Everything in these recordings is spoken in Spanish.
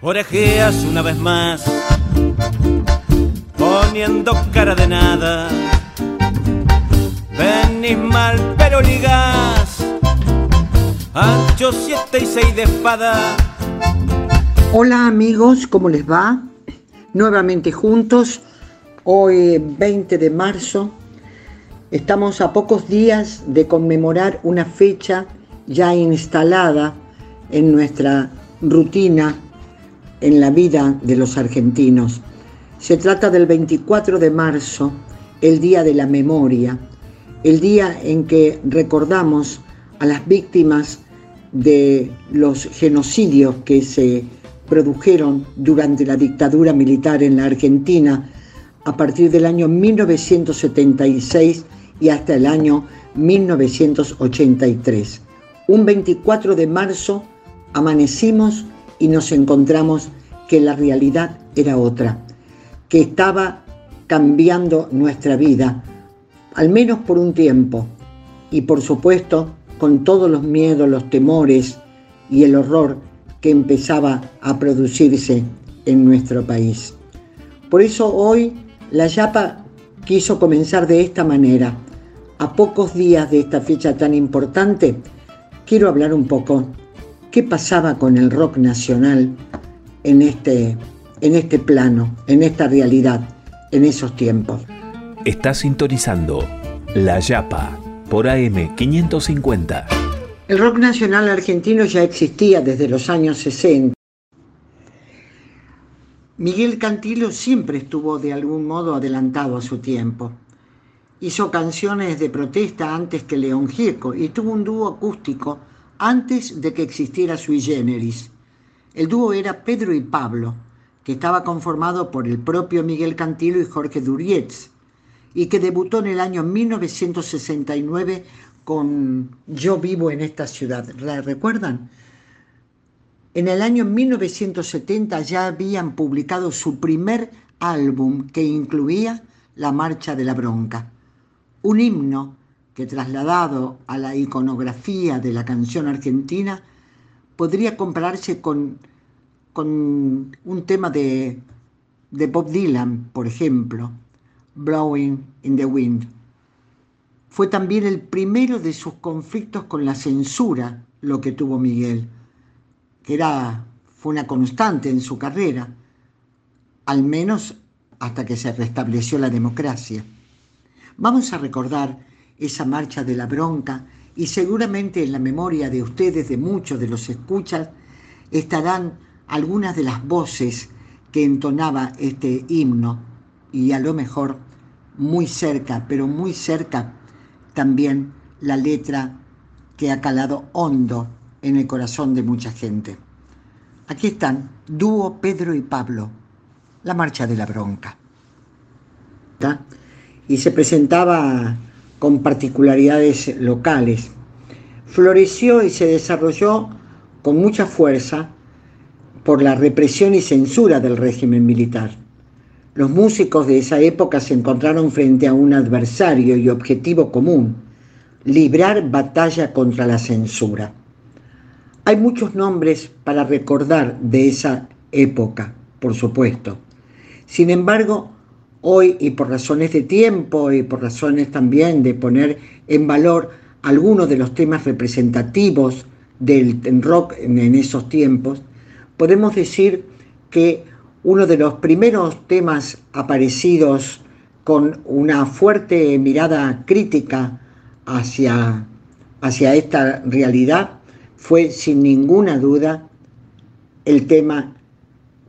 orejeas una vez más, poniendo cara de nada. Venís mal, pero ligás, ancho siete y seis de espada. Hola amigos, ¿cómo les va? Nuevamente juntos, hoy 20 de marzo, estamos a pocos días de conmemorar una fecha ya instalada en nuestra rutina en la vida de los argentinos. Se trata del 24 de marzo, el Día de la Memoria, el día en que recordamos a las víctimas de los genocidios que se produjeron durante la dictadura militar en la Argentina a partir del año 1976 y hasta el año 1983. Un 24 de marzo amanecimos y nos encontramos que la realidad era otra, que estaba cambiando nuestra vida, al menos por un tiempo, y por supuesto con todos los miedos, los temores y el horror que empezaba a producirse en nuestro país. Por eso hoy la Yapa quiso comenzar de esta manera. A pocos días de esta fecha tan importante, quiero hablar un poco qué pasaba con el rock nacional en este, en este plano, en esta realidad, en esos tiempos. Está sintonizando La Yapa por AM 550. El rock nacional argentino ya existía desde los años 60. Miguel Cantilo siempre estuvo de algún modo adelantado a su tiempo. Hizo canciones de protesta antes que León Gieco y tuvo un dúo acústico antes de que existiera Sui Generis. El dúo era Pedro y Pablo, que estaba conformado por el propio Miguel Cantilo y Jorge Durietz, y que debutó en el año 1969 con Yo vivo en esta ciudad. ¿La recuerdan? En el año 1970 ya habían publicado su primer álbum que incluía La Marcha de la Bronca, un himno que trasladado a la iconografía de la canción argentina podría compararse con, con un tema de, de Bob Dylan, por ejemplo, Blowing in the Wind. Fue también el primero de sus conflictos con la censura lo que tuvo Miguel que era, fue una constante en su carrera, al menos hasta que se restableció la democracia. Vamos a recordar esa marcha de la bronca y seguramente en la memoria de ustedes, de muchos de los escuchas, estarán algunas de las voces que entonaba este himno y a lo mejor muy cerca, pero muy cerca también la letra que ha calado hondo en el corazón de mucha gente. Aquí están, dúo Pedro y Pablo, la marcha de la bronca. Y se presentaba con particularidades locales. Floreció y se desarrolló con mucha fuerza por la represión y censura del régimen militar. Los músicos de esa época se encontraron frente a un adversario y objetivo común, librar batalla contra la censura. Hay muchos nombres para recordar de esa época, por supuesto. Sin embargo, hoy, y por razones de tiempo y por razones también de poner en valor algunos de los temas representativos del rock en esos tiempos, podemos decir que uno de los primeros temas aparecidos con una fuerte mirada crítica hacia, hacia esta realidad fue sin ninguna duda el tema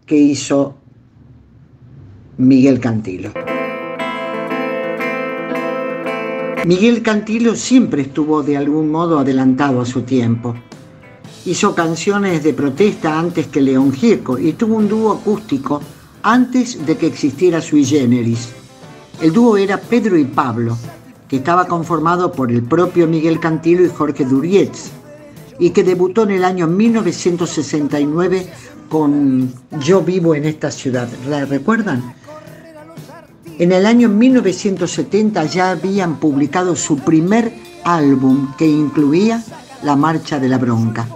que hizo Miguel Cantilo. Miguel Cantilo siempre estuvo de algún modo adelantado a su tiempo. Hizo canciones de protesta antes que León Gieco y tuvo un dúo acústico antes de que existiera Sui Generis. El dúo era Pedro y Pablo, que estaba conformado por el propio Miguel Cantilo y Jorge Durietz, y que debutó en el año 1969 con Yo vivo en esta ciudad. ¿La recuerdan? En el año 1970 ya habían publicado su primer álbum que incluía La Marcha de la Bronca,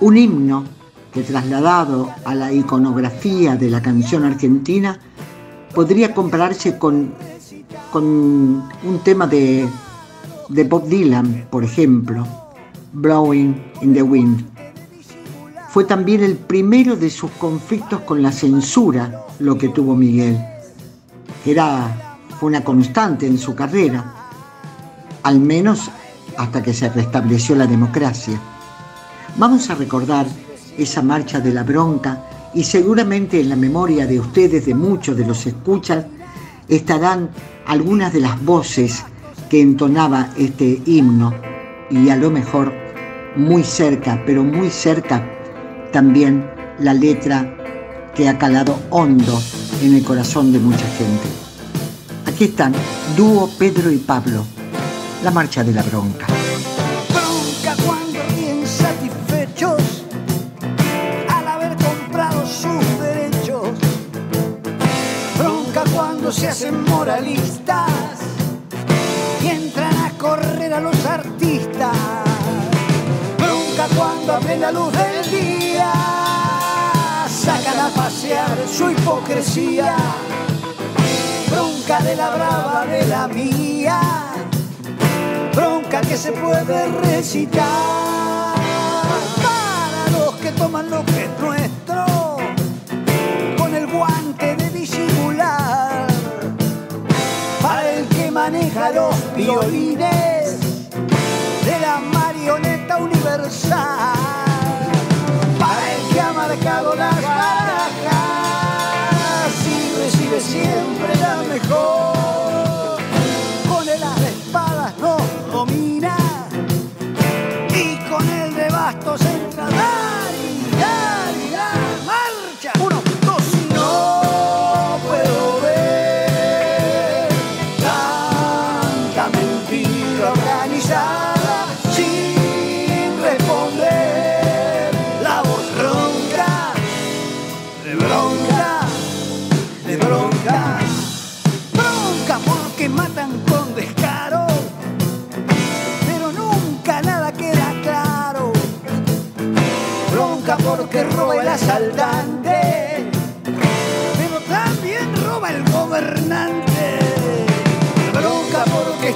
un himno que trasladado a la iconografía de la canción argentina podría compararse con, con un tema de, de Bob Dylan, por ejemplo, Blowing in the Wind. Fue también el primero de sus conflictos con la censura lo que tuvo Miguel. Era, fue una constante en su carrera, al menos hasta que se restableció la democracia. Vamos a recordar esa marcha de la bronca y seguramente en la memoria de ustedes, de muchos de los escuchas, estarán algunas de las voces que entonaba este himno y a lo mejor muy cerca, pero muy cerca también la letra que ha calado hondo en el corazón de mucha gente. Aquí están, dúo Pedro y Pablo, la marcha de la bronca. Bronca cuando bien satisfechos al haber comprado sus derechos. Bronca cuando se hacen moralistas y entran a correr a los artistas. Bronca cuando a la luz del día a pasear su hipocresía. Bronca de la brava de la mía. Bronca que se puede recitar. Para los que toman lo que es nuestro con el guante de disimular. Para el que maneja los violines de la marioneta universal. Para el que ha marcado las siempre la mejor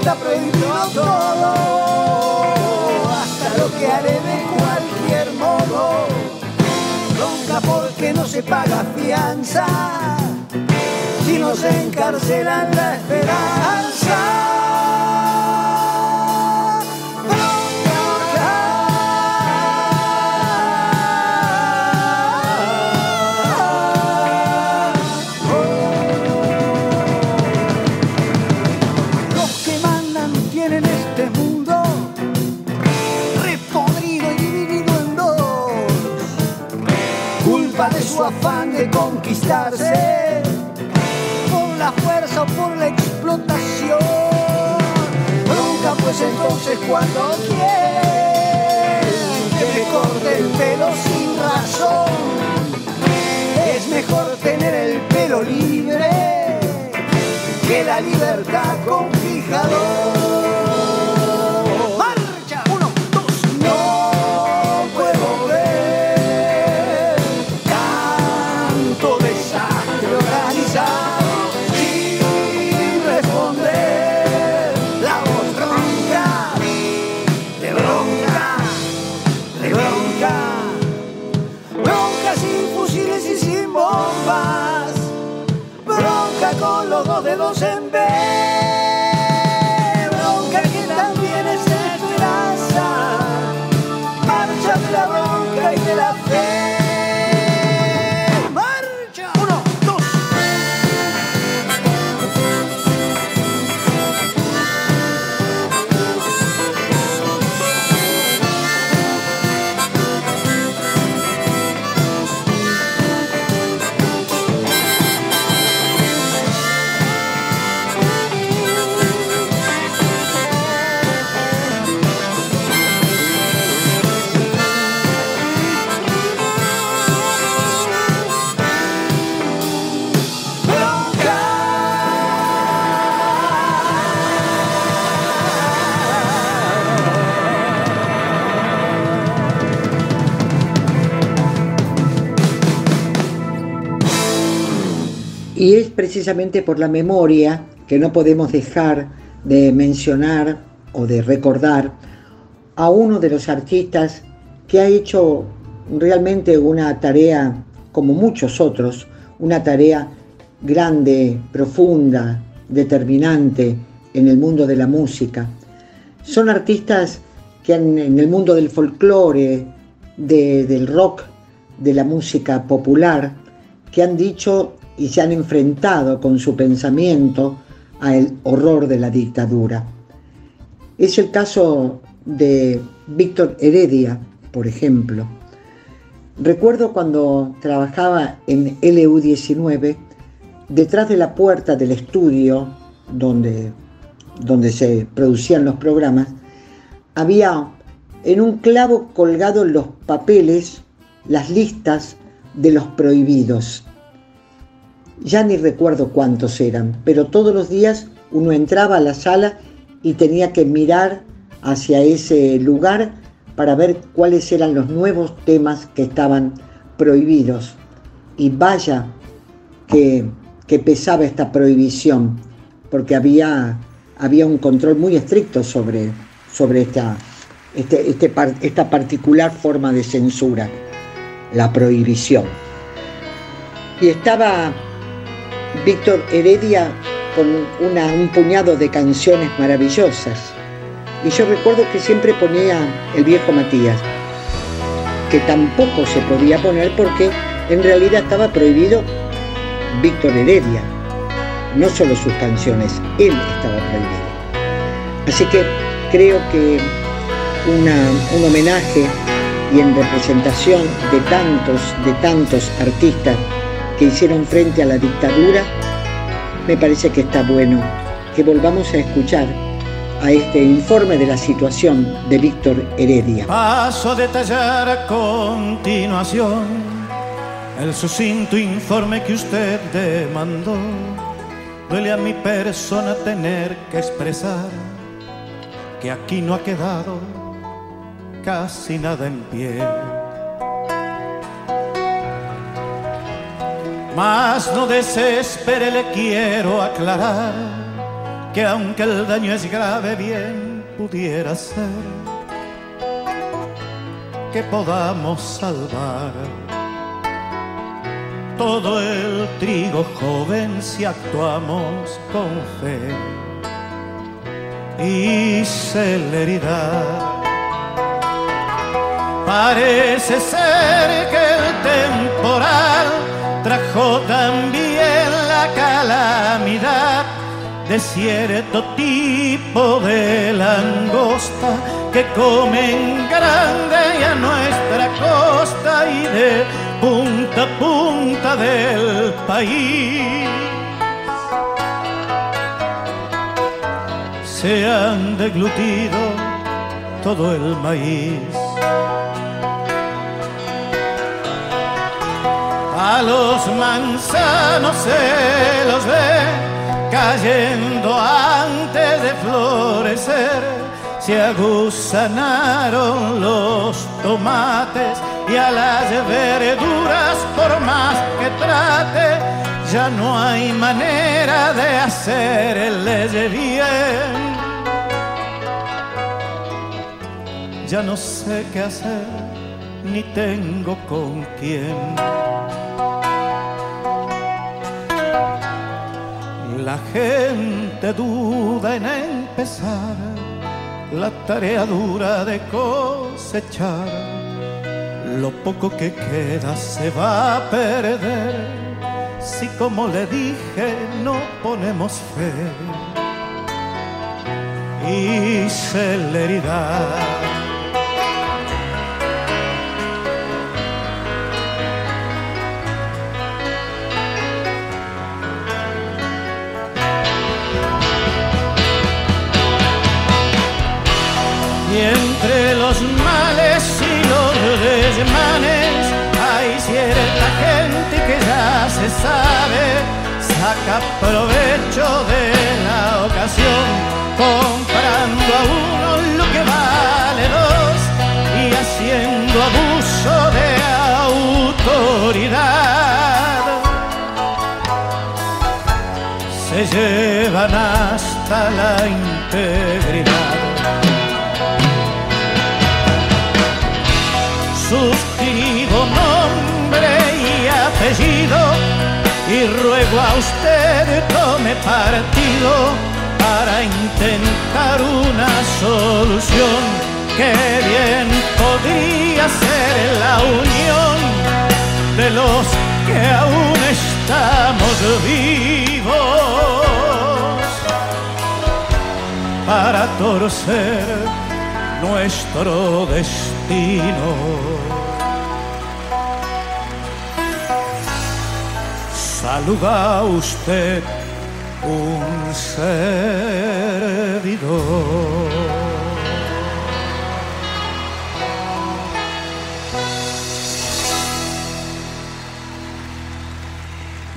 está prohibido todo, hasta lo que haré de cualquier modo. Bronca porque no se paga fianza, si nos encarcelan la esperanza. Su afán de conquistarse por la fuerza o por la explotación. Bronca pues entonces cuando quieren que corte el pelo sin razón. Es mejor tener el pelo libre que la libertad con fijador. Precisamente por la memoria que no podemos dejar de mencionar o de recordar a uno de los artistas que ha hecho realmente una tarea, como muchos otros, una tarea grande, profunda, determinante en el mundo de la música. Son artistas que en el mundo del folclore, del rock, de la música popular, que han dicho y se han enfrentado con su pensamiento al horror de la dictadura. Es el caso de Víctor Heredia, por ejemplo. Recuerdo cuando trabajaba en LU19, detrás de la puerta del estudio donde, donde se producían los programas, había en un clavo colgado los papeles, las listas de los prohibidos. Ya ni recuerdo cuántos eran, pero todos los días uno entraba a la sala y tenía que mirar hacia ese lugar para ver cuáles eran los nuevos temas que estaban prohibidos. Y vaya que, pesaba esta prohibición, porque había, había un control muy estricto sobre, sobre esta, este, este esta particular forma de censura, la prohibición. Y estaba Víctor Heredia con un puñado de canciones maravillosas y yo recuerdo que siempre ponía el viejo Matías, que tampoco se podía poner porque en realidad estaba prohibido Víctor Heredia, no solo sus canciones, él estaba prohibido. Así que creo que un homenaje y en representación de tantos, de tantos artistas hicieron frente a la dictadura, me parece que está bueno que volvamos a escuchar a este informe de la situación de Víctor Heredia. Paso a detallar a continuación el sucinto informe que usted demandó. Duele a mi persona tener que expresar que aquí no ha quedado casi nada en pie. Mas no desespere, le quiero aclarar que aunque el daño es grave, bien pudiera ser que podamos salvar todo el trigo joven si actuamos con fe y celeridad. Parece ser que el temporal trajo también la calamidad de cierto tipo de langosta que comen grande a nuestra costa y de punta a punta del país. Se han deglutido todo el maíz. A los manzanos se los ve cayendo antes de florecer, se aguzanaron los tomates y a las verduras por más que trate, ya no hay manera de hacerles bien. Ya no sé qué hacer, ni tengo con quién. La gente duda en empezar la tarea dura de cosechar. Lo poco que queda se va a perder si como le dije no ponemos fe y celeridad. Y entre los males y los desmanes hay cierta gente que ya se sabe, saca provecho de la ocasión, comprando a uno lo que vale dos y haciendo abuso de autoridad. llevan hasta la integridad. Y ruego a usted tome partido para intentar una solución que bien podría ser la unión de los que aún estamos vivos para torcer nuestro destino. Saluda usted un servidor.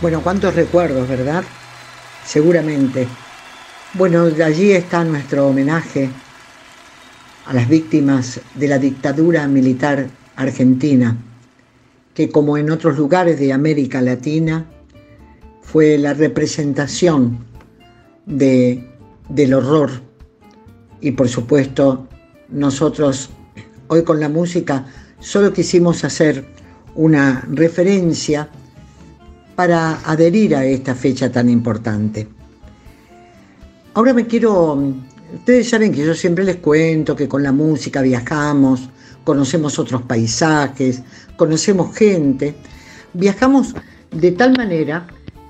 Bueno, cuántos recuerdos, ¿verdad? Seguramente. Bueno, allí está nuestro homenaje a las víctimas de la dictadura militar argentina, que como en otros lugares de América Latina, fue la representación de, del horror. Y por supuesto, nosotros hoy con la música solo quisimos hacer una referencia para adherir a esta fecha tan importante. Ahora me quiero, ustedes saben que yo siempre les cuento que con la música viajamos, conocemos otros paisajes, conocemos gente, viajamos de tal manera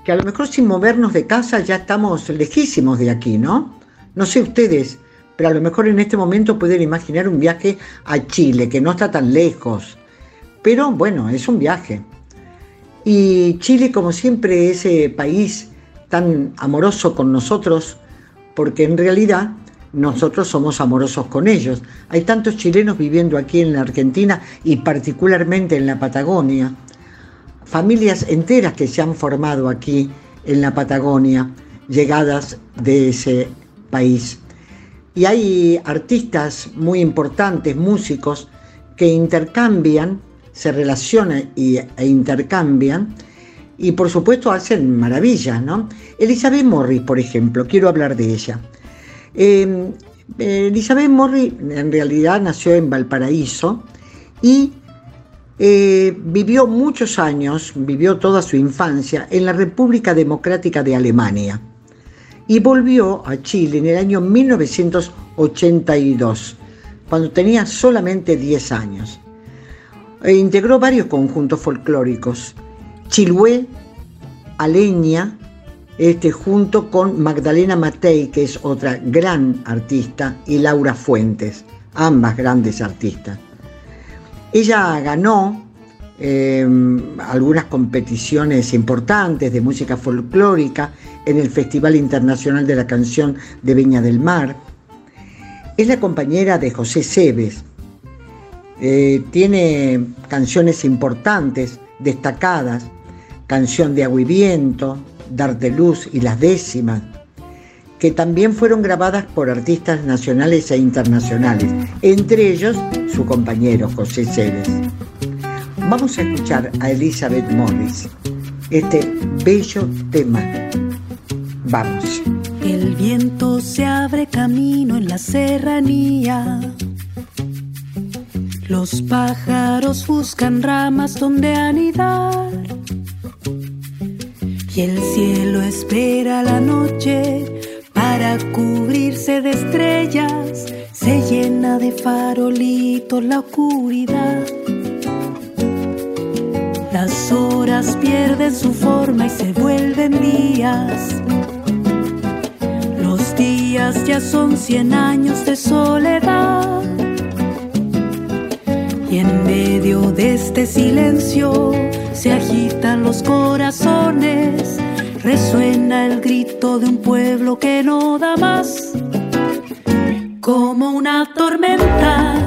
que a lo mejor sin movernos de casa ya estamos lejísimos de aquí, ¿no? No sé ustedes, pero a lo mejor en este momento pueden imaginar un viaje a Chile, que no está tan lejos, pero bueno, es un viaje. Y Chile, como siempre, ese país tan amoroso con nosotros, porque en realidad nosotros somos amorosos con ellos. Hay tantos chilenos viviendo aquí en la Argentina y particularmente en la Patagonia. Familias enteras que se han formado aquí en la Patagonia, llegadas de ese país. Y hay artistas muy importantes, músicos, que intercambian se relacionan y, e intercambian y por supuesto hacen maravillas, ¿no? Elizabeth Morris, por ejemplo, quiero hablar de ella. Em, Elizabeth Morris en realidad nació en Valparaíso y eh, vivió muchos años, vivió toda su infancia en la República Democrática de Alemania y volvió a Chile en el año 1982, cuando tenía solamente 10 años. E integró varios conjuntos folclóricos, Chilué, Aleña, este, junto con Magdalena Matei, que es otra gran artista, y Laura Fuentes, ambas grandes artistas. Ella ganó em, algunas competiciones importantes de música folclórica en el Festival Internacional de la Canción de Viña del Mar. Es la compañera de José Cebes, eh, tiene canciones importantes, destacadas, Canción de Agua y Viento, Dar de Luz y Las Décimas, que también fueron grabadas por artistas nacionales e internacionales, entre ellos su compañero José Ceres. Vamos a escuchar a Elizabeth Morris, este bello tema. Vamos. El viento se abre camino en la serranía los pájaros buscan ramas donde anidar. Y el cielo espera la noche para cubrirse de estrellas. Se llena de farolitos la oscuridad. Las horas pierden su forma y se vuelven días. Los días ya son cien años de soledad. Y en medio de este silencio se agitan los corazones, resuena el grito de un pueblo que no da más, como una tormenta,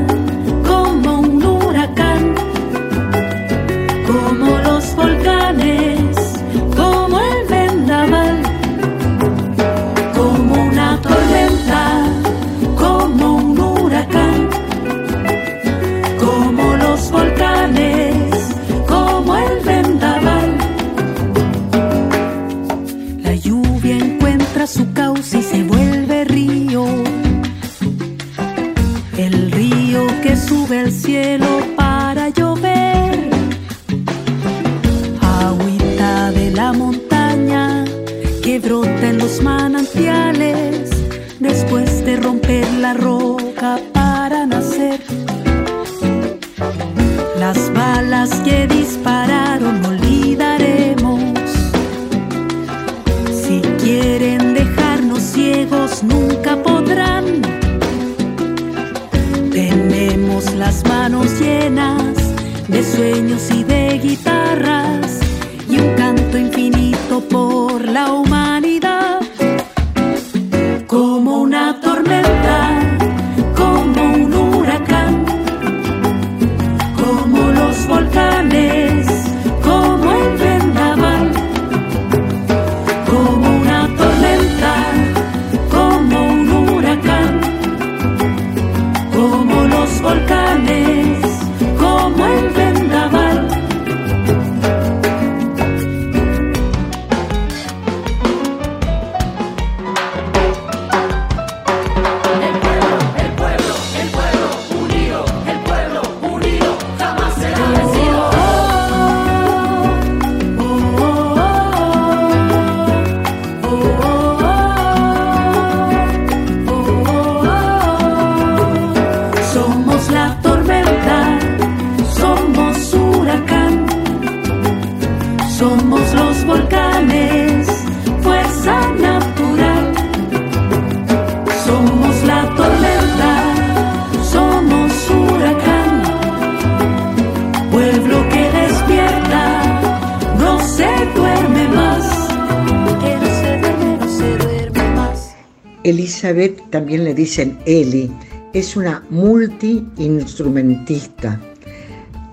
También le dicen Eli, es una multiinstrumentista.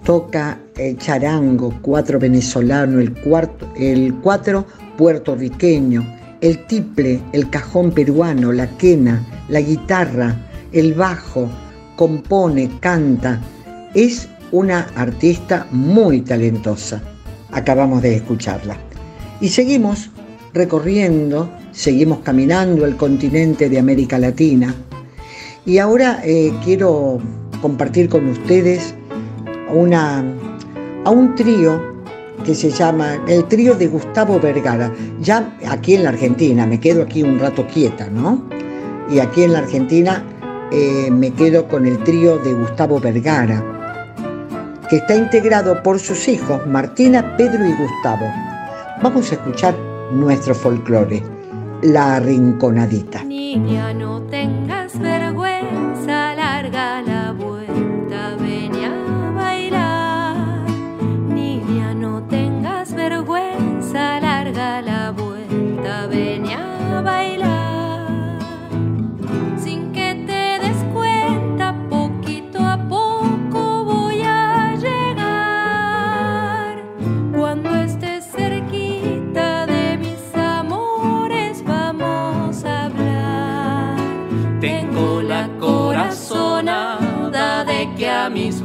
Toca el charango, cuatro venezolano, el, cuarto, el cuatro puertorriqueño, el tiple, el cajón peruano, la quena, la guitarra, el bajo, compone, canta. Es una artista muy talentosa. Acabamos de escucharla. Y seguimos recorriendo, seguimos caminando el continente de América Latina. Y ahora eh, quiero compartir con ustedes una, a un trío que se llama el trío de Gustavo Vergara. Ya aquí en la Argentina, me quedo aquí un rato quieta, ¿no? Y aquí en la Argentina eh, me quedo con el trío de Gustavo Vergara, que está integrado por sus hijos, Martina, Pedro y Gustavo. Vamos a escuchar nuestro folclore, La Rinconadita. Niña, no tengas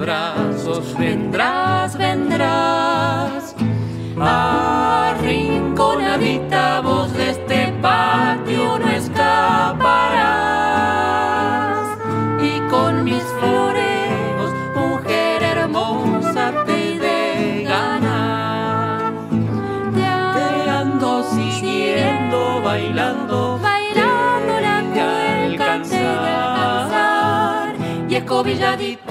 brazos vendrás, vendrás. Arrinconadita, voz de este patio no escaparás. Y con mis floreos, mujer hermosa, te de ganar. Te ando siguiendo, bailando, bailando la cueca te de alcanzar. Y escobilladito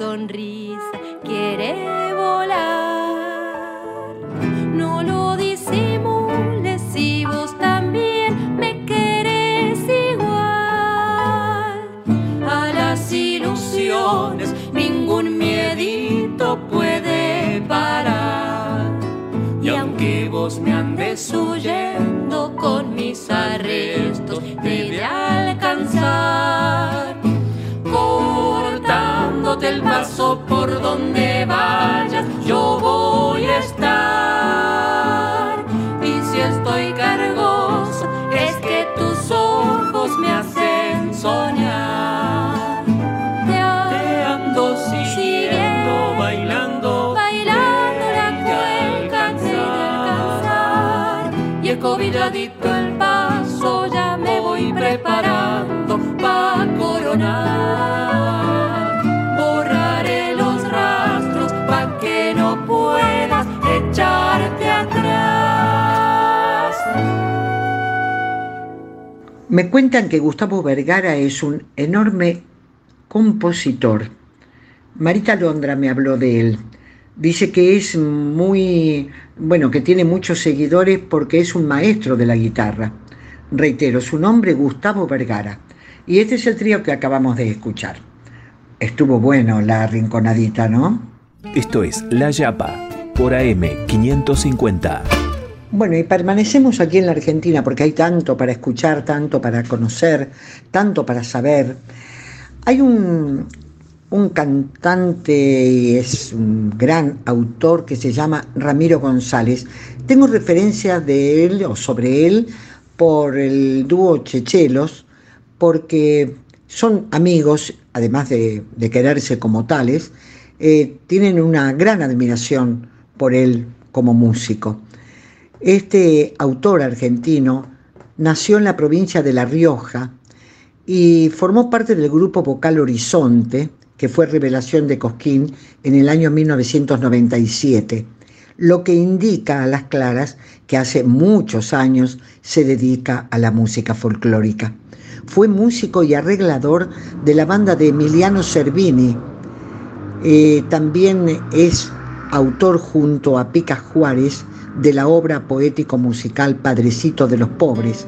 sonrisa quiere volar. No lo disimules si vos también me querés igual. A las ilusiones ningún miedito puede parar. Y aunque vos me andes huyendo con mis arrestos, te de alcanzar. El paso por donde vayas, yo voy a estar. Me cuentan que Gustavo Vergara es un enorme compositor. Marita Londra me habló de él. Dice que es muy, bueno, que tiene muchos seguidores porque es un maestro de la guitarra. Reitero, su nombre Gustavo Vergara. Y este es el trío que acabamos de escuchar. Estuvo bueno la rinconadita, ¿no? Esto es La Yapa por AM 550. Bueno, y permanecemos aquí en la Argentina porque hay tanto para escuchar, tanto para conocer, tanto para saber. Hay un, un cantante y es un gran autor que se llama Ramiro González. Tengo referencias de él o sobre él por el dúo Chechelos, porque son amigos, además de, de quererse como tales, eh, tienen una gran admiración por él como músico. Este autor argentino nació en la provincia de La Rioja y formó parte del grupo vocal Horizonte, que fue revelación de Cosquín en el año 1997, lo que indica a las claras que hace muchos años se dedica a la música folclórica. Fue músico y arreglador de la banda de Emiliano Cervini. Eh, también es autor junto a Pica Juárez de la obra poético-musical Padrecito de los Pobres,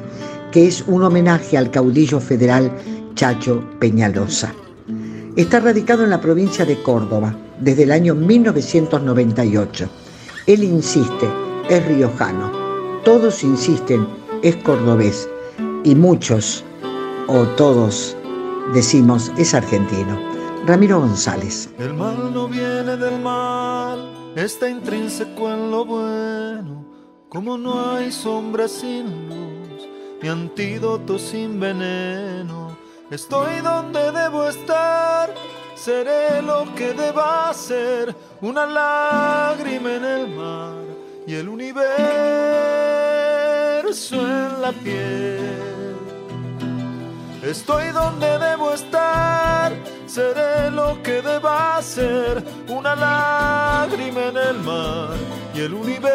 que es un homenaje al caudillo federal Chacho Peñalosa. Está radicado en la provincia de Córdoba desde el año 1998. Él insiste, es riojano. Todos insisten, es cordobés. Y muchos, o todos, decimos, es argentino. Ramiro González. El mal no viene del mal, está intrínseco en lo bueno. Como no hay sombra sin luz, ni antídoto sin veneno. Estoy donde debo estar, seré lo que deba ser, una lágrima en el mar y el universo en la piel. Estoy donde debo estar, seré lo que deba ser, una lágrima en el mar y el universo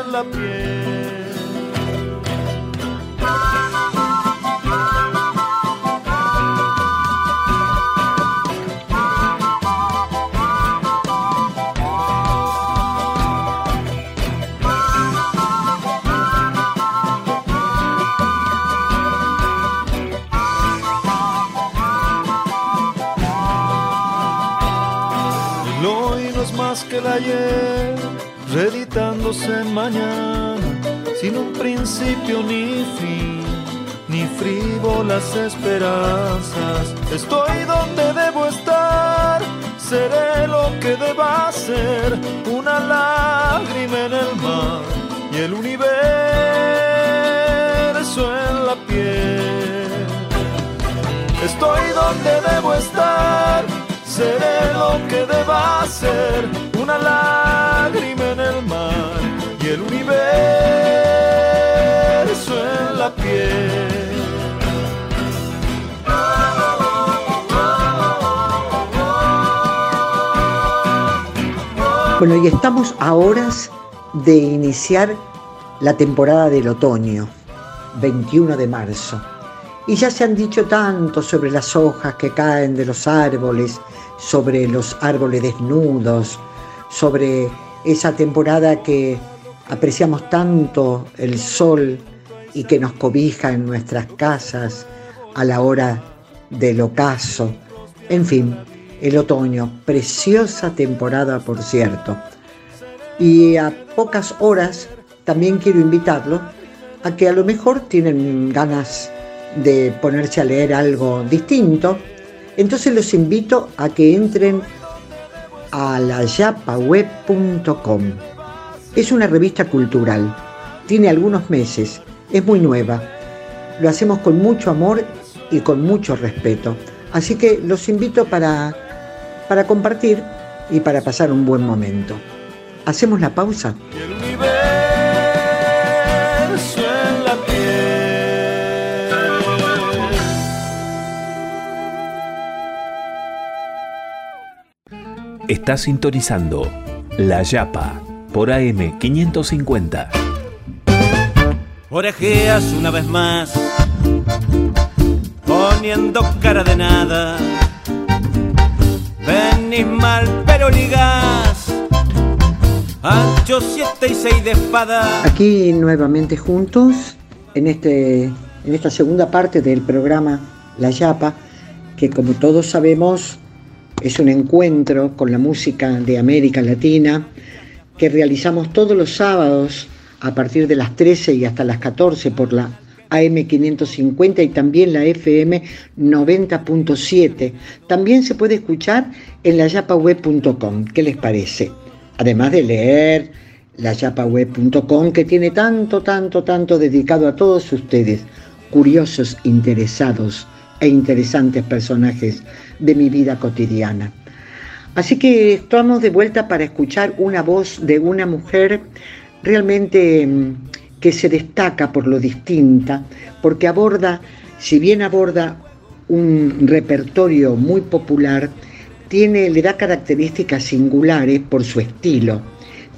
en la piel. Que el ayer, reeditándose mañana, sin un principio ni fin, ni frívolas esperanzas. Estoy donde debo estar, seré lo que deba ser, una lágrima en el mar y el universo en la piel. Estoy donde debo estar, seré lo que deba ser, una lágrima en el mar y el universo en la piel. Bueno, y estamos a horas de iniciar la temporada del otoño, 21 de marzo. Y ya se han dicho tanto sobre las hojas que caen de los árboles, sobre los árboles desnudos, sobre esa temporada que apreciamos tanto el sol y que nos cobija en nuestras casas a la hora del ocaso. En fin, el otoño, preciosa temporada por cierto. Y a pocas horas también quiero invitarlo a que a lo mejor tienen ganas de ponerse a leer algo distinto. Entonces los invito a que entren a la yapaweb.com. Es una revista cultural, tiene algunos meses, es muy nueva. Lo hacemos con mucho amor y con mucho respeto. Así que los invito para, para compartir y para pasar un buen momento. ¿Hacemos la pausa? Está sintonizando La Yapa por AM 550. Orejeas una vez más, poniendo cara de nada. Venís mal, pero ligás. Ancho siete y seis de espada. Aquí nuevamente juntos en, este, en esta segunda parte del programa La Yapa, que como todos sabemos es un encuentro con la música de América Latina que realizamos todos los sábados a partir de las 13 y hasta las 14 por la AM550 y también la FM 90.7. También se puede escuchar en la yapaweb.com. ¿Qué les parece? Además de leer la yapaweb.com que tiene tanto, tanto, tanto dedicado a todos ustedes, curiosos, interesados e interesantes personajes de mi vida cotidiana. Así que estamos de vuelta para escuchar una voz de una mujer realmente mm, que se destaca por lo distinta, porque aborda, si bien aborda un repertorio muy popular, tiene, le da características singulares por su estilo.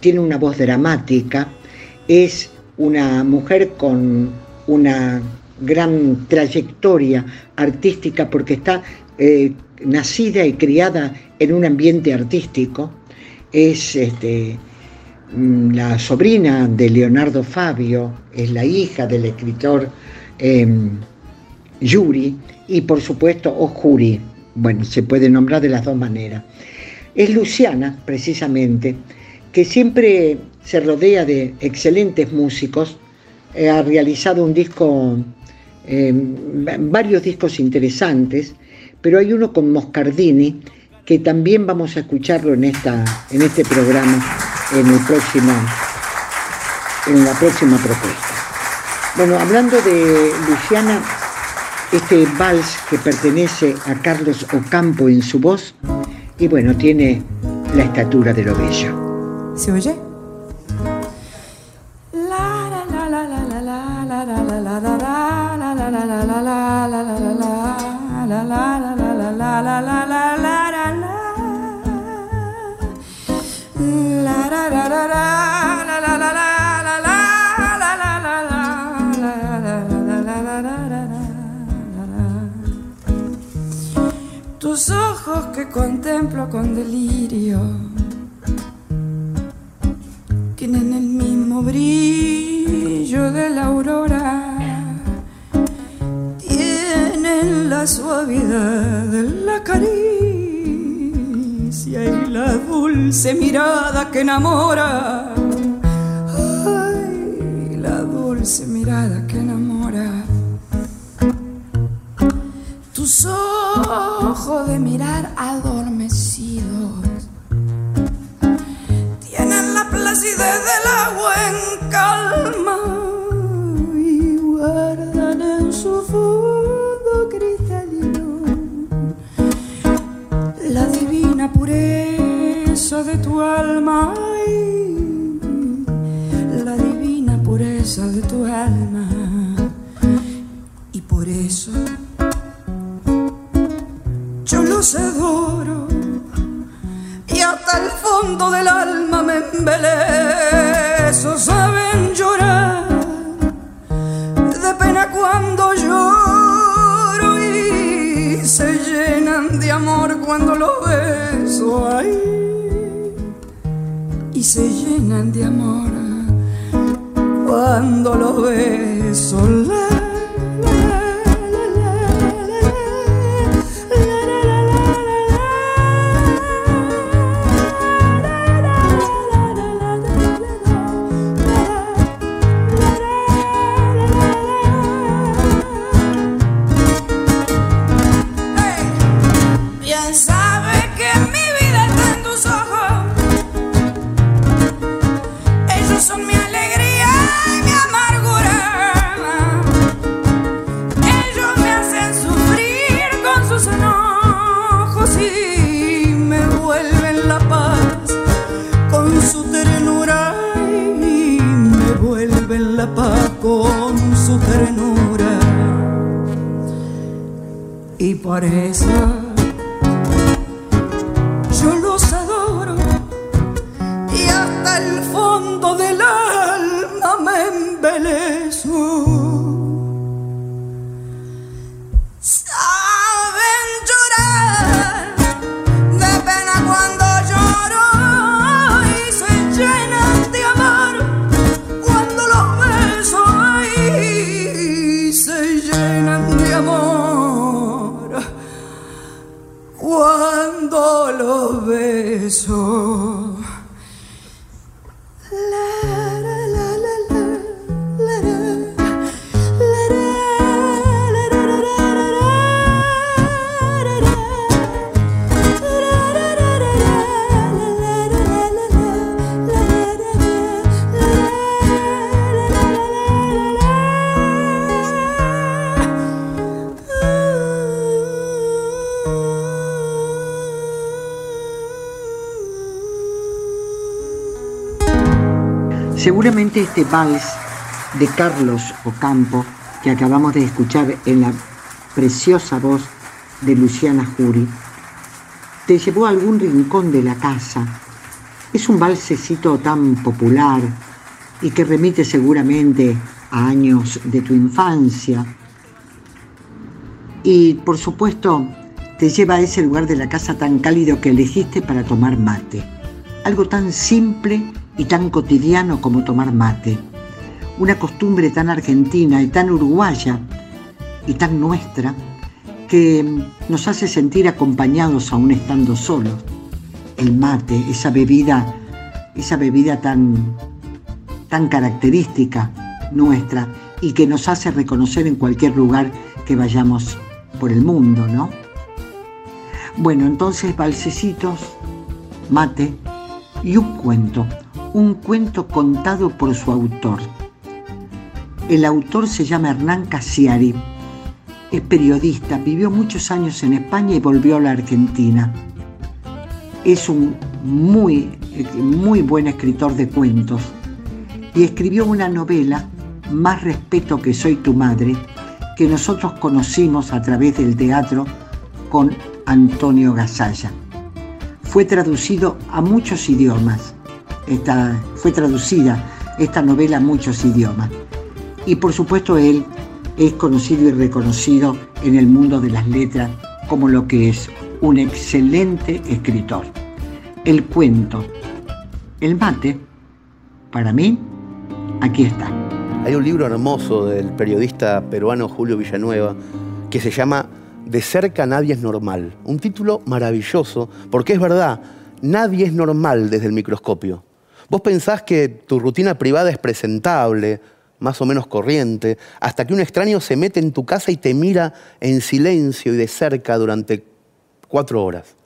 Tiene una voz dramática, es una mujer con una gran trayectoria artística porque está eh, nacida y criada en un ambiente artístico, es este, mm, la sobrina de Leonardo Fabio, es la hija del escritor eh, Yuri y por supuesto Ojuri, bueno, se puede nombrar de las dos maneras. Es Luciana, precisamente, que siempre se rodea de excelentes músicos, eh, ha realizado un disco, eh, varios discos interesantes, pero hay uno con Moscardini que también vamos a escucharlo en, esta, en este programa, en, el próximo, en la próxima propuesta. Bueno, hablando de Luciana, este vals que pertenece a Carlos Ocampo en su voz, y bueno, tiene la estatura de lo bello. ¿Se oye? Tus ojos que contemplo con delirio tienen el mismo brillo de la aurora, tienen la suavidad de la caricia y la dulce mirada que enamora. Ay, la dulce mirada que enamora. Tus ojos de mirar adormecidos tienen la placidez del agua en calma y guardan en su fondo cristalino la divina pureza de tu alma. ay, la divina pureza de tu alma. Y por eso los adoro y hasta el fondo del alma me embeleso. Saben llorar de pena cuando lloro y se llenan de amor cuando los beso. Ay, y se llenan de amor cuando los beso. La, Seguramente este vals de Carlos Ocampo, que acabamos de escuchar en la preciosa voz de Luciana Jury, te llevó a algún rincón de la casa. Es un valsecito tan popular y que remite seguramente a años de tu infancia. Y por supuesto te lleva a ese lugar de la casa tan cálido que elegiste para tomar mate. Algo tan simple y tan cotidiano como tomar mate. Una costumbre tan argentina y tan uruguaya y tan nuestra que nos hace sentir acompañados aún estando solos. El mate, esa bebida, esa bebida tan, tan característica nuestra y que nos hace reconocer en cualquier lugar que vayamos por el mundo, ¿no? Bueno, entonces balsecitos, mate y un cuento, un cuento contado por su autor. El autor se llama Hernán Casiari, es periodista, vivió muchos años en España y volvió a la Argentina. Es un muy, muy buen escritor de cuentos y escribió una novela, Más respeto que soy tu madre, que nosotros conocimos a través del teatro con Antonio Gasalla. Fue traducido a muchos idiomas. Esta, fue traducida esta novela a muchos idiomas. Y por supuesto él es conocido y reconocido en el mundo de las letras como lo que es un excelente escritor. El cuento, el mate, para mí, aquí está. Hay un libro hermoso del periodista peruano Julio Villanueva que se llama De cerca nadie es normal. Un título maravilloso porque es verdad, nadie es normal desde el microscopio. Vos pensás que tu rutina privada es presentable, más o menos corriente, hasta que un extraño se mete en tu casa y te mira en silencio y de cerca durante cuatro horas.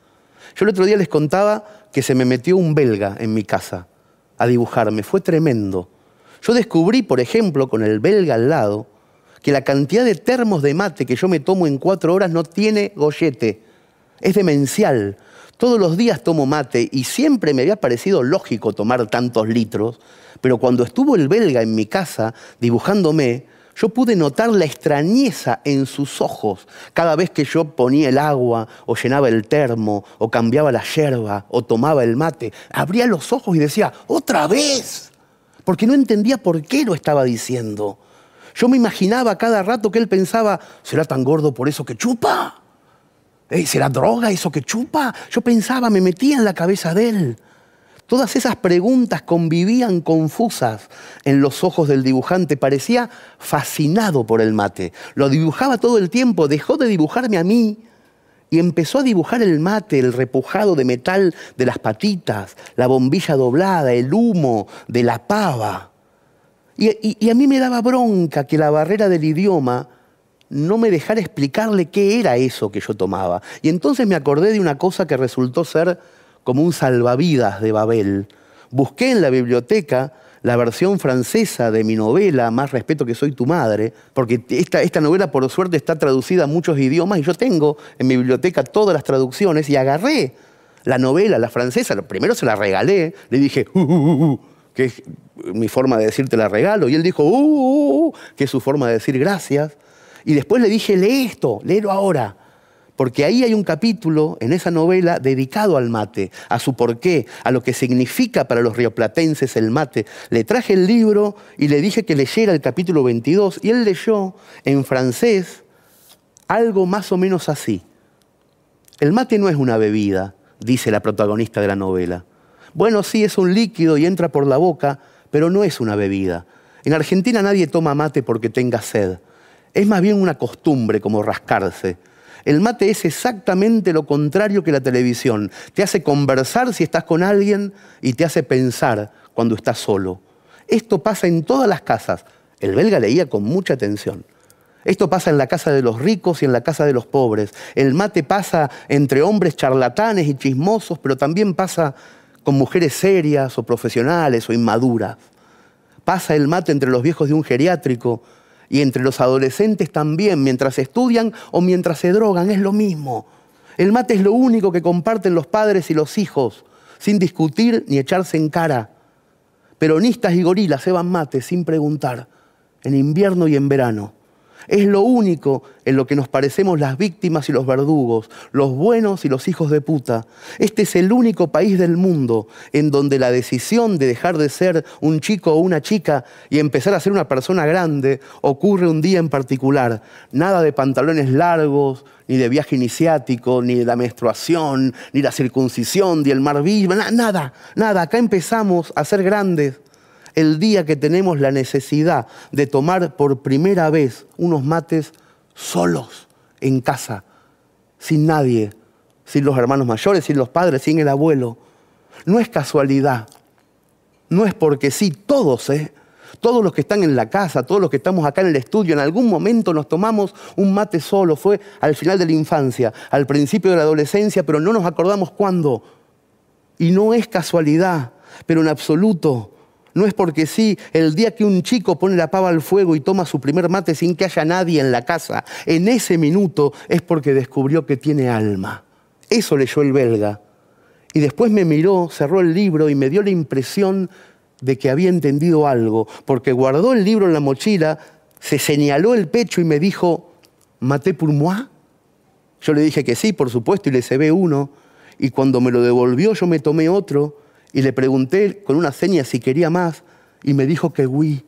Yo el otro día les contaba que se me metió un belga en mi casa a dibujarme. Fue tremendo. Yo descubrí, por ejemplo, con el belga al lado, que la cantidad de termos de mate que yo me tomo en cuatro horas no tiene gollete. Es demencial. Todos los días tomo mate y siempre me había parecido lógico tomar tantos litros, pero cuando estuvo el belga en mi casa dibujándome, yo pude notar la extrañeza en sus ojos cada vez que yo ponía el agua o llenaba el termo o cambiaba la yerba o tomaba el mate. Abría los ojos y decía, otra vez, porque no entendía por qué lo estaba diciendo. Yo me imaginaba cada rato que él pensaba, ¿será tan gordo por eso que chupa? ¿Eh? ¿Será droga eso que chupa? Yo pensaba, me metía en la cabeza de él. Todas esas preguntas convivían confusas en los ojos del dibujante. Parecía fascinado por el mate. Lo dibujaba todo el tiempo, dejó de dibujarme a mí y empezó a dibujar el mate, el repujado de metal de las patitas, la bombilla doblada, el humo de la pava. Y, y- y a mí me daba bronca que la barrera del idioma no me dejara explicarle qué era eso que yo tomaba. Y entonces me acordé de una cosa que resultó ser como un salvavidas de Babel. Busqué en la biblioteca la versión francesa de mi novela, Más respeto que soy tu madre, porque esta, novela por suerte está traducida a muchos idiomas y yo tengo en mi biblioteca todas las traducciones y agarré la novela, la francesa, primero se la regalé, le dije, "Uh, uh, uh, uh", que es mi forma de decirte la regalo. Y él dijo, uh, uh", que es su forma de decir gracias. Y después le dije, lee esto, léelo ahora. Porque ahí hay un capítulo en esa novela dedicado al mate, a su porqué, a lo que significa para los rioplatenses el mate. Le traje el libro y le dije que leyera el capítulo 22 y él leyó en francés algo más o menos así. El mate no es una bebida, dice la protagonista de la novela. Bueno, sí, es un líquido y entra por la boca, pero no es una bebida. En Argentina nadie toma mate porque tenga sed. Es más bien una costumbre como rascarse. El mate es exactamente lo contrario que la televisión. Te hace conversar si estás con alguien y te hace pensar cuando estás solo. Esto pasa en todas las casas. El belga leía con mucha atención. Esto pasa en la casa de los ricos y en la casa de los pobres. El mate pasa entre hombres charlatanes y chismosos, pero también pasa con mujeres serias o profesionales o inmaduras. Pasa el mate entre los viejos de un geriátrico y entre los adolescentes también, mientras estudian o mientras se drogan, es lo mismo. El mate es lo único que comparten los padres y los hijos, sin discutir ni echarse en cara. Peronistas y gorilas se van mate sin preguntar, en invierno y en verano. Es lo único en lo que nos parecemos las víctimas y los verdugos, los buenos y los hijos de puta. Este es el único país del mundo en donde la decisión de dejar de ser un chico o una chica y empezar a ser una persona grande ocurre un día en particular. Nada de pantalones largos, ni de viaje iniciático, ni de la menstruación, ni la circuncisión, ni el mar nada, nada. Acá empezamos a ser grandes el día que tenemos la necesidad de tomar por primera vez unos mates solos en casa, sin nadie, sin los hermanos mayores, sin los padres, sin el abuelo. No es casualidad, no es porque sí, todos, ¿eh? Todos los que están en la casa, todos los que estamos acá en el estudio, en algún momento nos tomamos un mate solo. Fue al final de la infancia, al principio de la adolescencia, pero no nos acordamos cuándo. Y no es casualidad, pero en absoluto no es porque sí, el día que un chico pone la pava al fuego y toma su primer mate sin que haya nadie en la casa, en ese minuto es porque descubrió que tiene alma. Eso leyó el belga. Y después me miró, cerró el libro y me dio la impresión de que había entendido algo, porque guardó el libro en la mochila, se señaló el pecho y me dijo, ¿maté pour moi? Yo le dije que sí, por supuesto, y le cebé uno. Y cuando me lo devolvió, yo me tomé otro y le pregunté con una seña si quería más y me dijo que oui.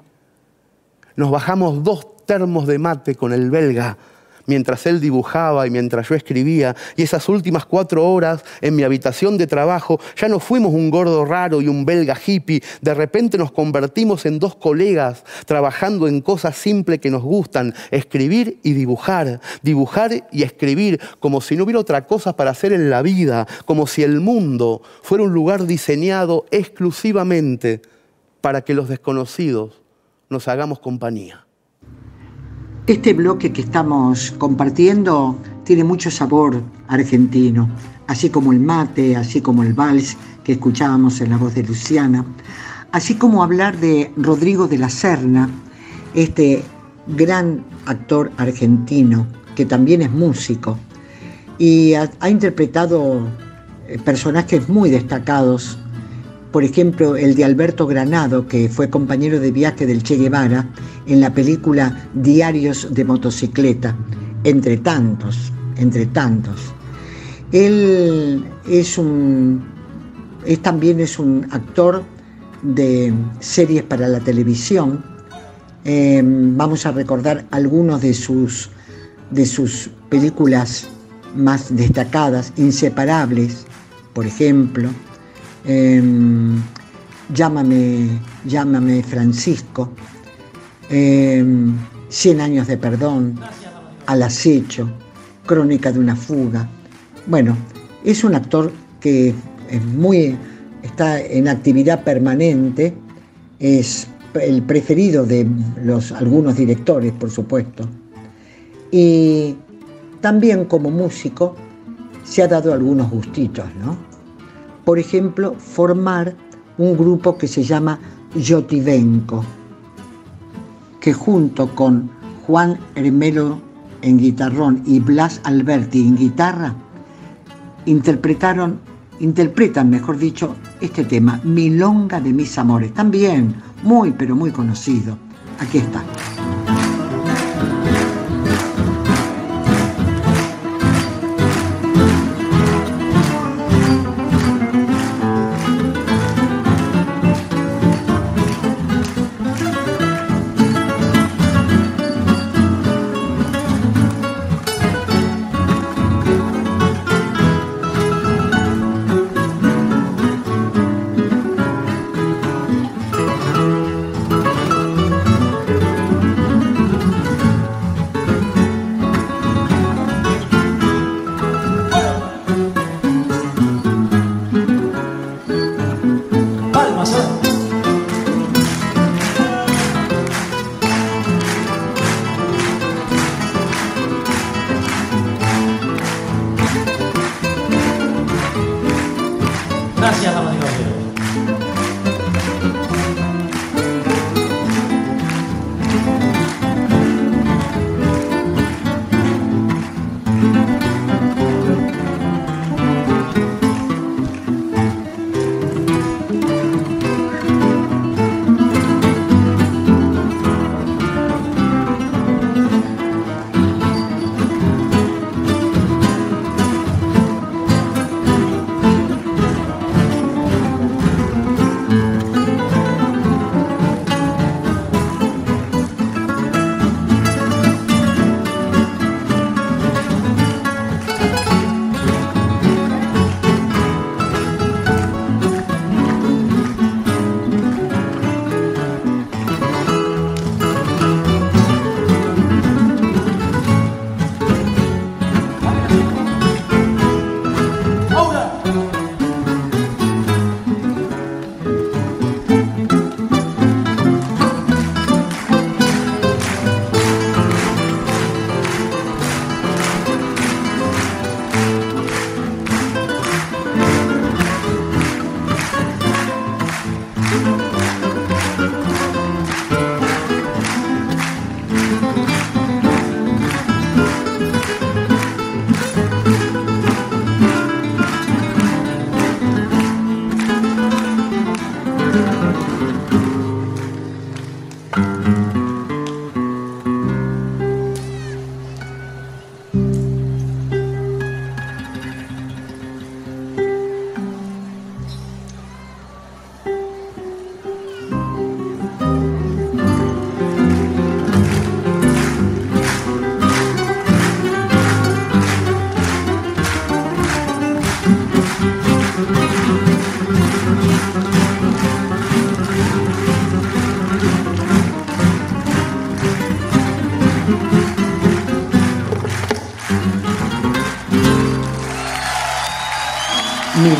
Nos bajamos dos termos de mate con el belga mientras él dibujaba y mientras yo escribía, y esas últimas cuatro horas en mi habitación de trabajo, ya no fuimos un gordo raro y un belga hippie, de repente nos convertimos en dos colegas trabajando en cosas simples que nos gustan, escribir y dibujar, dibujar y escribir, como si no hubiera otra cosa para hacer en la vida, como si el mundo fuera un lugar diseñado exclusivamente para que los desconocidos nos hagamos compañía. Este bloque que estamos compartiendo tiene mucho sabor argentino, así como el mate, así como el vals que escuchábamos en la voz de Luciana, así como hablar de Rodrigo de la Serna, este gran actor argentino que también es músico y ha, interpretado eh, personajes muy destacados por ejemplo, el de Alberto Granado, que fue compañero de viaje del Che Guevara en la película Diarios de motocicleta, entre tantos, entre tantos. Él es un es, también es un actor de series para la televisión. Em, vamos a recordar algunos de sus, de sus películas más destacadas, Inseparables, por ejemplo, Em, llámame, llámame Francisco, em, Cien años de perdón, Al acecho, Crónica de una fuga. Bueno, es un actor que es muy, está en actividad permanente, es el preferido de los, algunos directores, por supuesto. Y también como músico se ha dado algunos gustitos, ¿no? Por ejemplo, formar un grupo que se llama Yotivenko, que junto con Juan Hermelo en guitarrón y Blas Alberti en guitarra, interpretaron interpretan, mejor dicho, este tema, Milonga de mis amores, también muy, pero muy conocido. Aquí está.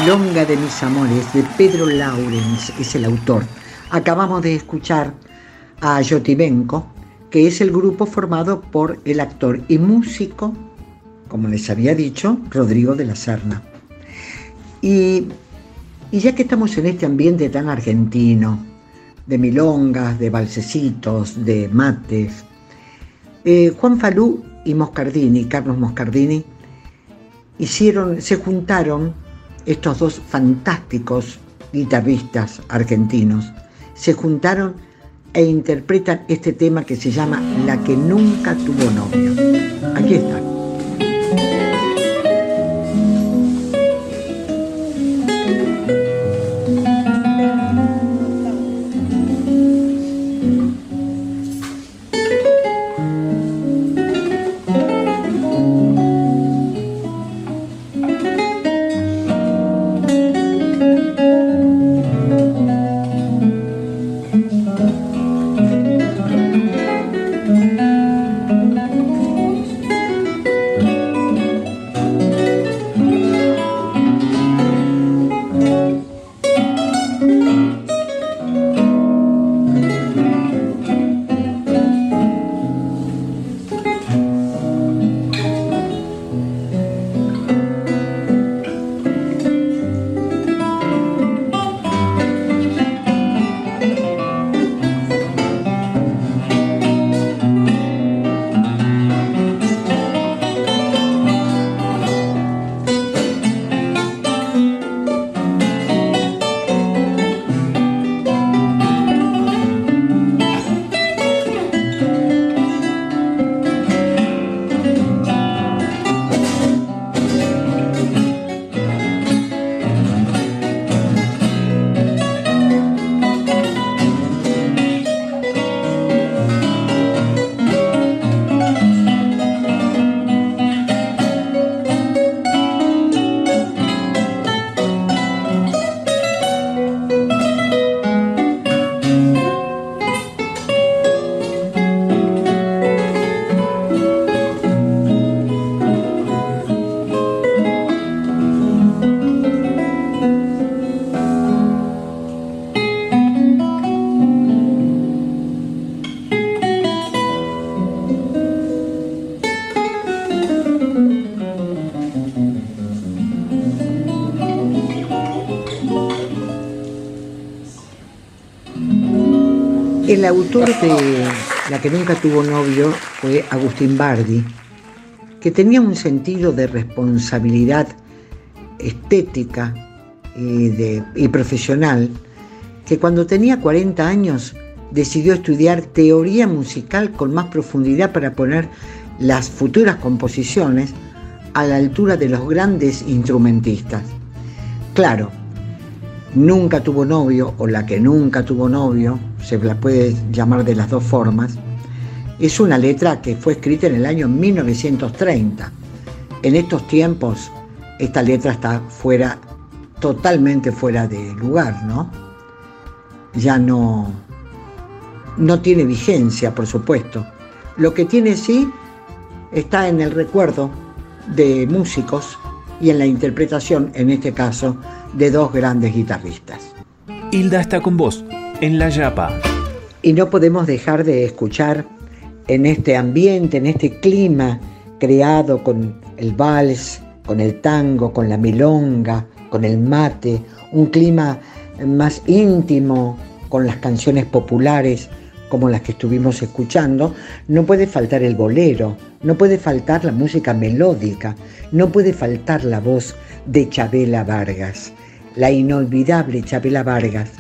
Milonga de mis amores de Pedro Laurens es el autor. Acabamos de escuchar a Yotibenko, que es el grupo formado por el actor y músico, como les había dicho, Rodrigo de la Serna. Y, ya que estamos en este ambiente tan argentino, de milongas, de balsecitos, de mates, eh, Juan Falú y Moscardini, Carlos Moscardini, hicieron, se juntaron estos dos fantásticos guitarristas argentinos, se juntaron e interpretan este tema que se llama La que nunca tuvo novio. Aquí está. El autor de La que nunca tuvo novio fue Agustín Bardi, que tenía un sentido de responsabilidad estética y, de- y profesional, que cuando tenía 40 años decidió estudiar teoría musical con más profundidad para poner las futuras composiciones a la altura de los grandes instrumentistas. Claro, nunca tuvo novio o la que nunca tuvo novio, se la puede llamar de las dos formas, es una letra que fue escrita en el año 1930. En estos tiempos esta letra está fuera, totalmente fuera de lugar, ¿no? Ya no, no tiene vigencia, por supuesto. Lo que tiene sí está en el recuerdo de músicos y en la interpretación, en este caso, de dos grandes guitarristas. Hilda está con vos, en La Yapa. Y no podemos dejar de escuchar en este ambiente, en este clima creado con el vals, con el tango, con la milonga, con el mate, un clima más íntimo con las canciones populares como las que estuvimos escuchando, no puede faltar el bolero, no puede faltar la música melódica, no puede faltar la voz de Chabela Vargas, la inolvidable Chabela Vargas.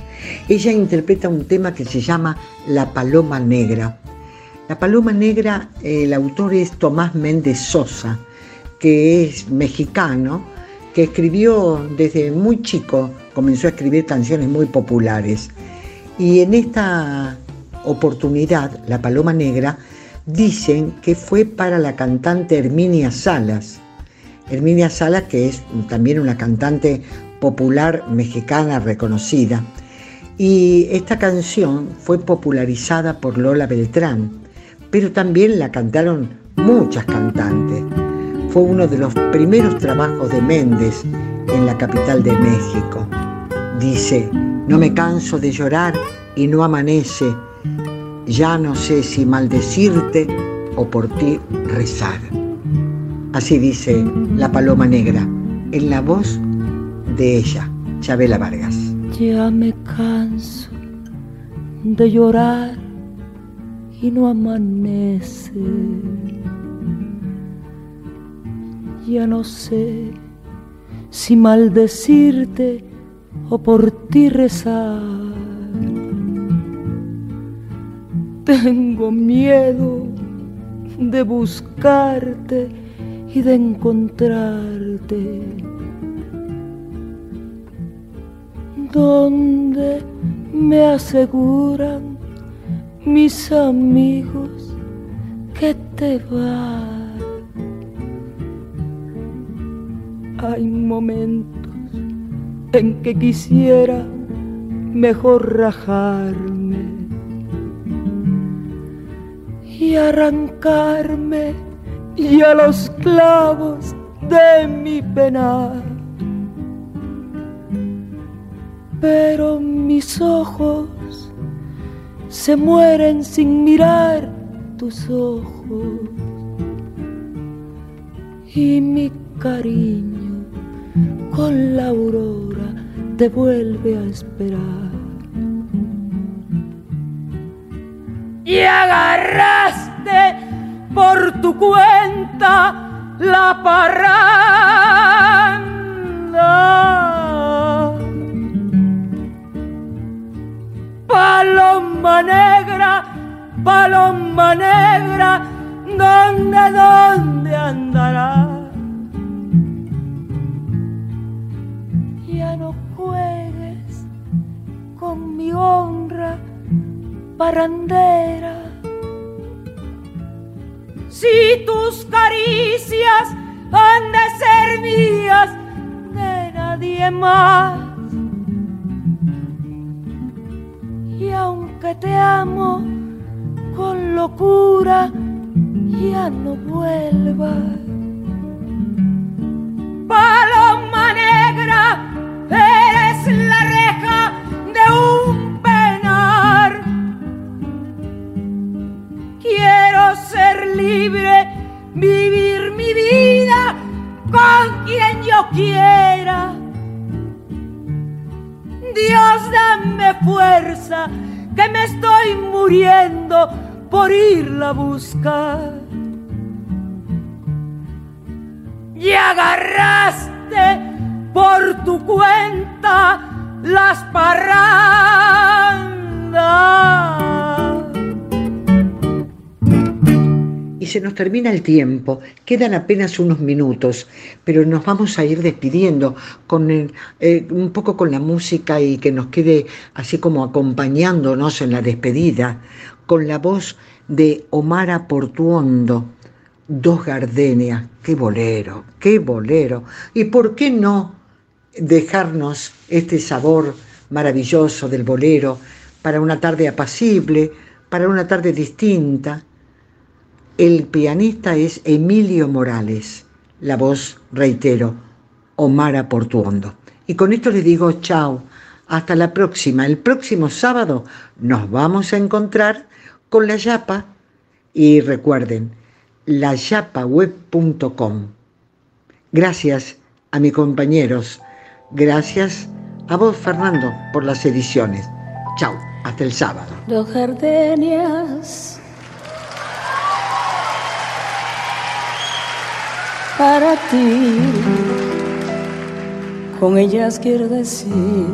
Ella interpreta un tema que se llama La Paloma Negra. La Paloma Negra, el autor es Tomás Méndez Sosa, que es mexicano, que escribió desde muy chico, comenzó a escribir canciones muy populares. Y en esta oportunidad, La Paloma Negra, dicen que fue para la cantante Herminia Salas. Herminia Salas, que es también una cantante popular mexicana reconocida. Y esta canción fue popularizada por Lola Beltrán, pero también la cantaron muchas cantantes. Fue uno de los primeros trabajos de Méndez en la capital de México. Dice, no me canso de llorar y no amanece, ya no sé si maldecirte o por ti rezar. Así dice la paloma negra, en la voz de ella, Chabela Vargas. Ya me canso de llorar y no amanece. Ya no sé si maldecirte o por ti rezar. Tengo miedo de buscarte y de encontrarte. Donde me aseguran mis amigos que te vas. Hay momentos en que quisiera mejor rajarme y arrancarme y a los clavos de mi penar. Pero mis ojos se mueren sin mirar tus ojos y mi cariño con la aurora te vuelve a esperar. Y agarraste por tu cuenta la parranda. Paloma negra, paloma negra, ¿dónde, dónde andará? Ya no juegues con mi honra parrandera. Si tus caricias han de ser mías, de nadie más. Y aunque te amo con locura, ya no vuelvas. Paloma negra, eres la reja de un Ser libre, vivir mi vida con quien yo quiera. Dios dame fuerza, que me estoy muriendo por irla a buscar. Y agarraste por tu cuenta las parrandas. Y se nos termina el tiempo, quedan apenas unos minutos, pero nos vamos a ir despidiendo con eh, un poco con la música y que nos quede así como acompañándonos en la despedida, con la voz de Omara Portuondo, Dos Gardenias, qué bolero, qué bolero. ¿Y por qué no dejarnos este sabor maravilloso del bolero para una tarde apacible, para una tarde distinta? El pianista es Emilio Morales, la voz, reitero, Omara Portuondo. Y con esto les digo chao, hasta la próxima. El próximo sábado nos vamos a encontrar con la Yapa y recuerden, layapaweb.com. Gracias a mis compañeros, gracias a vos Fernando por las ediciones. Chao, hasta el sábado. Dos gardenias para ti. Con ellas quiero decir,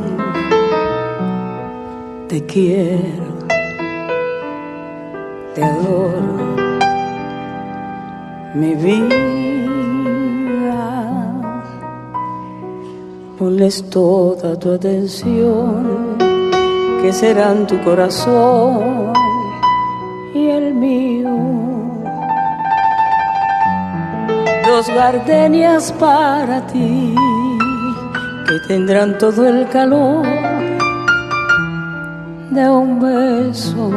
te quiero, te adoro, mi vida. Ponles toda tu atención que serán tu corazón Dos gardenias para ti que tendrán todo el calor de un beso,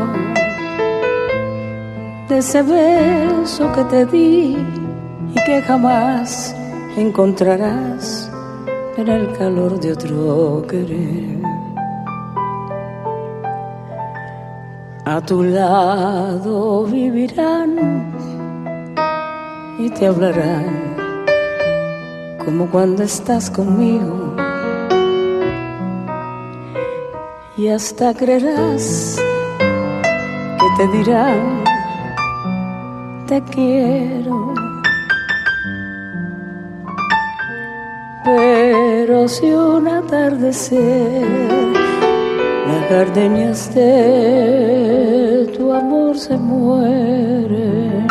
de ese beso que te di y que jamás encontrarás en el calor de otro querer. A tu lado vivirán y te hablarán como cuando estás conmigo. Y hasta creerás que te dirán, te quiero. Pero si un atardecer las gardenias de tu amor se mueren.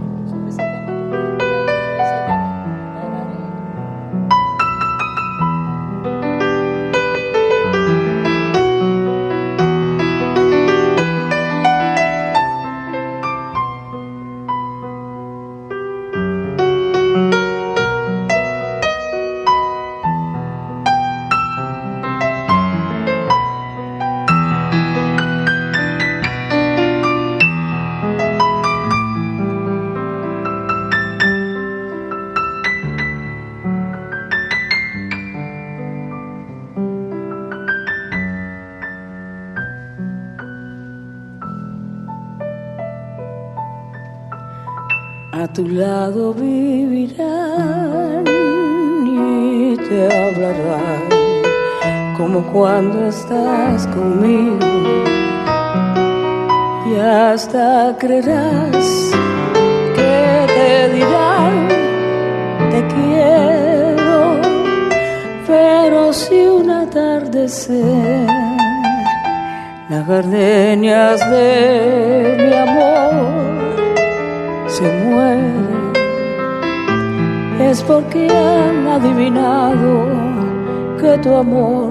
Estás conmigo. Y hasta creerás que te dirán te quiero, pero si un atardecer las gardenias de mi amor se mueren, es porque han adivinado que tu amor